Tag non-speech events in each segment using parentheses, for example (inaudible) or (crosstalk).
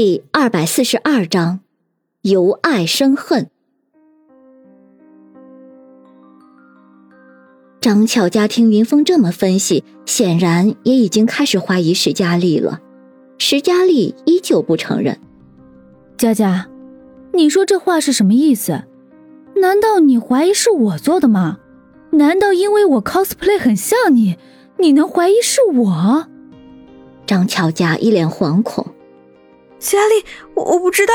第二百四十二章，由爱生恨。张巧佳听云峰这么分析，显然也已经开始怀疑石佳丽了。石佳丽依旧不承认。佳佳，你说这话是什么意思？难道你怀疑是我做的吗？难道因为我 cosplay 很像你，你能怀疑是我？张巧佳一脸惶恐。佳丽，我我不知道，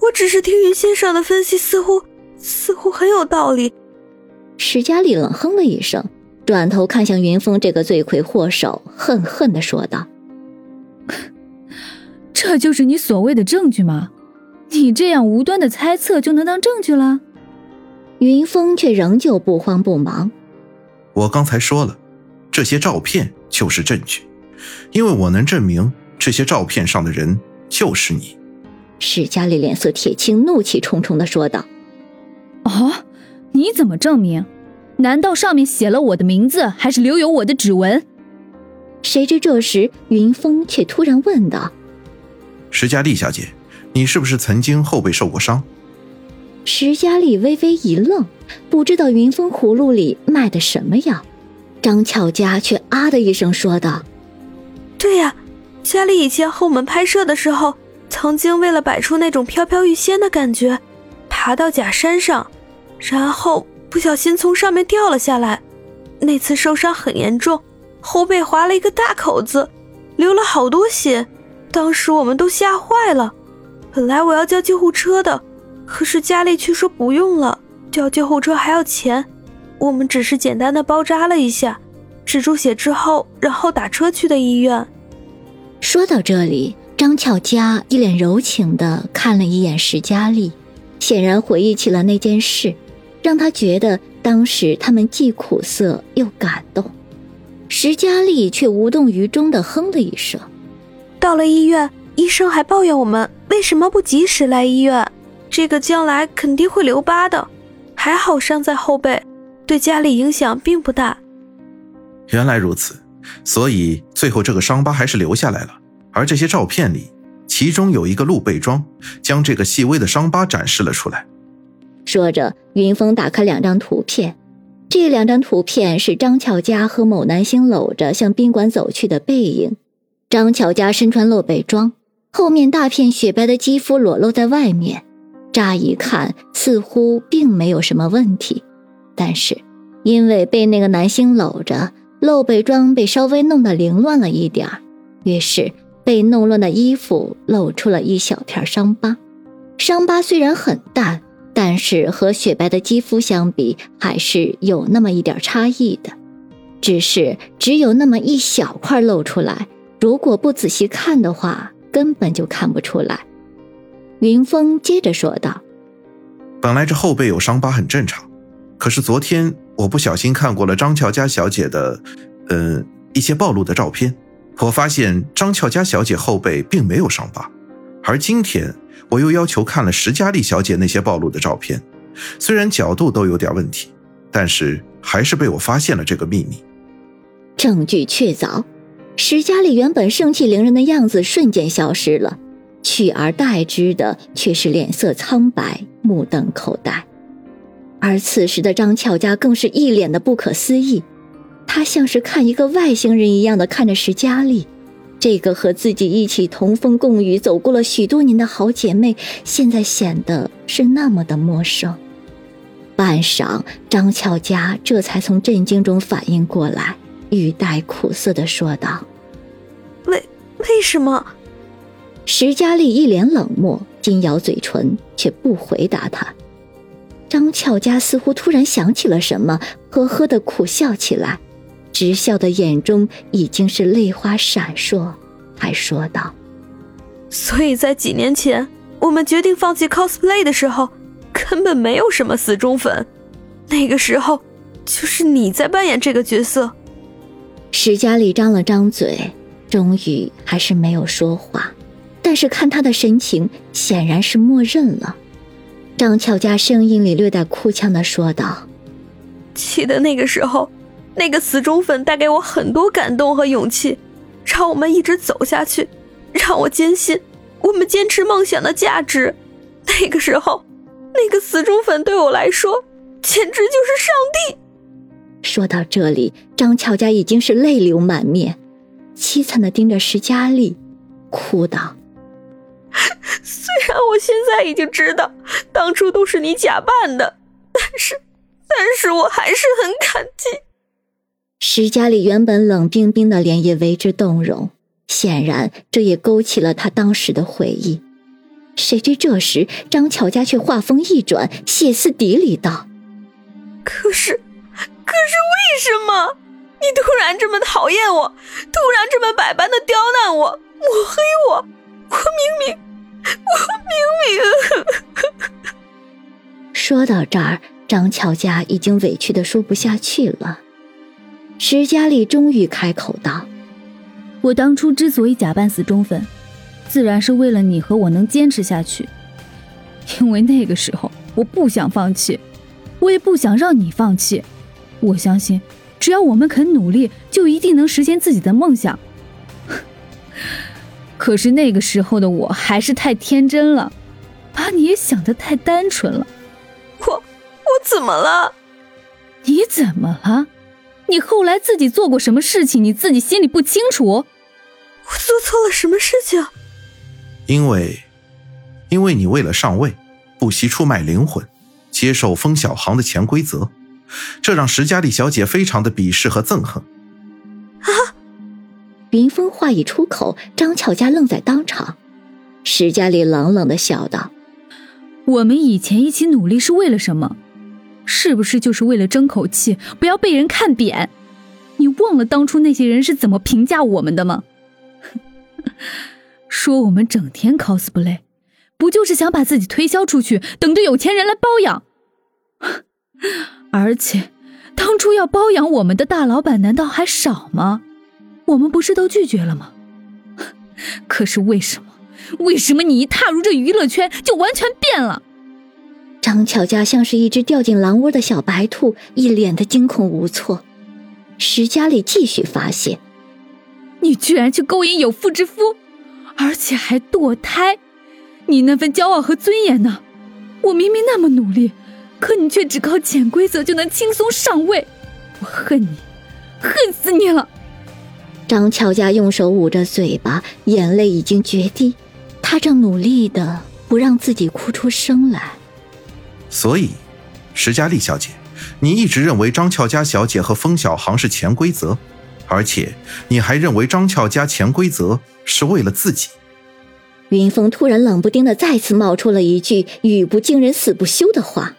我只是听云先生的分析，似乎似乎很有道理。石佳丽冷哼了一声，转头看向云峰这个罪魁祸首，恨恨的说道：“这就是你所谓的证据吗？你这样无端的猜测就能当证据了？”云峰却仍旧不慌不忙：“我刚才说了，这些照片就是证据，因为我能证明这些照片上的人。”就是你，史佳丽脸色铁青，怒气冲冲的说道：“哦，你怎么证明？难道上面写了我的名字，还是留有我的指纹？”谁知这时云峰却突然问道：“石佳丽小姐，你是不是曾经后背受过伤？”石佳丽微微一愣，不知道云峰葫芦里卖的什么药。张巧佳却啊的一声说道：“对呀。”家里以前和我们拍摄的时候，曾经为了摆出那种飘飘欲仙的感觉，爬到假山上，然后不小心从上面掉了下来。那次受伤很严重，后背划了一个大口子，流了好多血。当时我们都吓坏了。本来我要叫救护车的，可是佳丽却说不用了，叫救护车还要钱。我们只是简单的包扎了一下，止住血之后，然后打车去的医院。说到这里，张巧佳一脸柔情的看了一眼石佳丽，显然回忆起了那件事，让她觉得当时他们既苦涩又感动。石佳丽却无动于衷的哼了一声。到了医院，医生还抱怨我们为什么不及时来医院，这个将来肯定会留疤的。还好伤在后背，对佳丽影响并不大。原来如此。所以最后这个伤疤还是留下来了，而这些照片里，其中有一个露背装，将这个细微的伤疤展示了出来。说着，云峰打开两张图片，这两张图片是张巧佳和某男星搂着向宾馆走去的背影。张巧佳身穿露背装，后面大片雪白的肌肤裸露在外面，乍一看似乎并没有什么问题，但是因为被那个男星搂着。露背装被稍微弄得凌乱了一点于是被弄乱的衣服露出了一小片伤疤。伤疤虽然很淡，但是和雪白的肌肤相比，还是有那么一点差异的。只是只有那么一小块露出来，如果不仔细看的话，根本就看不出来。云峰接着说道：“本来这后背有伤疤很正常，可是昨天……”我不小心看过了张俏佳小姐的，呃，一些暴露的照片，我发现张俏佳小姐后背并没有伤疤，而今天我又要求看了石佳丽小姐那些暴露的照片，虽然角度都有点问题，但是还是被我发现了这个秘密。证据确凿，石佳丽原本盛气凌人的样子瞬间消失了，取而代之的却是脸色苍白，目瞪口呆。而此时的张俏佳更是一脸的不可思议，她像是看一个外星人一样的看着石佳丽，这个和自己一起同风共雨走过了许多年的好姐妹，现在显得是那么的陌生。半晌，张俏佳这才从震惊中反应过来，语带苦涩的说道：“为为什么？”石佳丽一脸冷漠，紧咬嘴唇，却不回答他。张俏佳似乎突然想起了什么，呵呵的苦笑起来，直笑的眼中已经是泪花闪烁，还说道：“所以在几年前，我们决定放弃 cosplay 的时候，根本没有什么死忠粉。那个时候，就是你在扮演这个角色。”石佳丽张了张嘴，终于还是没有说话，但是看他的神情，显然是默认了。张巧佳声音里略带哭腔的说道：“记得那个时候，那个死忠粉带给我很多感动和勇气，让我们一直走下去，让我坚信我们坚持梦想的价值。那个时候，那个死忠粉对我来说简直就是上帝。说到这里，张巧佳已经是泪流满面，凄惨的盯着石佳丽，哭道：“ (laughs) 虽然我现在已经知道当初都是你假扮的，但是，但是我还是很感激。”石佳丽原本冷冰冰的脸也为之动容，显然这也勾起了他当时的回忆。谁知这时张巧佳却话锋一转，歇斯底里道：“可是，可是为什么你突然这么讨厌我，突然这么百般的刁难我，抹黑我？我明明，我明明……”说到这儿，张巧佳已经委屈的说不下去了。石佳丽终于开口道：“我当初之所以假扮死忠粉，自然是为了你和我能坚持下去。因为那个时候我不想放弃，我也不想让你放弃。我相信，只要我们肯努力，就一定能实现自己的梦想。可是那个时候的我还是太天真了，把你也想得太单纯了。我我怎么了？你怎么了？”你后来自己做过什么事情？你自己心里不清楚？我做错了什么事情？因为，因为你为了上位，不惜出卖灵魂，接受封小航的潜规则，这让石佳丽小姐非常的鄙视和憎恨。啊！云峰话一出口，张巧佳愣在当场。石佳丽冷冷的笑道：“我们以前一起努力是为了什么？”是不是就是为了争口气，不要被人看扁？你忘了当初那些人是怎么评价我们的吗？(laughs) 说我们整天 cosplay，不就是想把自己推销出去，等着有钱人来包养？(laughs) 而且，当初要包养我们的大老板难道还少吗？我们不是都拒绝了吗？(laughs) 可是为什么？为什么你一踏入这娱乐圈就完全变了？张巧佳像是一只掉进狼窝的小白兔，一脸的惊恐无措。石佳丽继续发泄：“你居然去勾引有妇之夫，而且还堕胎！你那份骄傲和尊严呢？我明明那么努力，可你却只靠潜规则就能轻松上位！我恨你，恨死你了！”张巧佳用手捂着嘴巴，眼泪已经决堤，她正努力的不让自己哭出声来。所以，石佳丽小姐，你一直认为张俏佳小姐和风小航是潜规则，而且你还认为张俏佳潜规则是为了自己。云峰突然冷不丁的再次冒出了一句语不惊人死不休的话。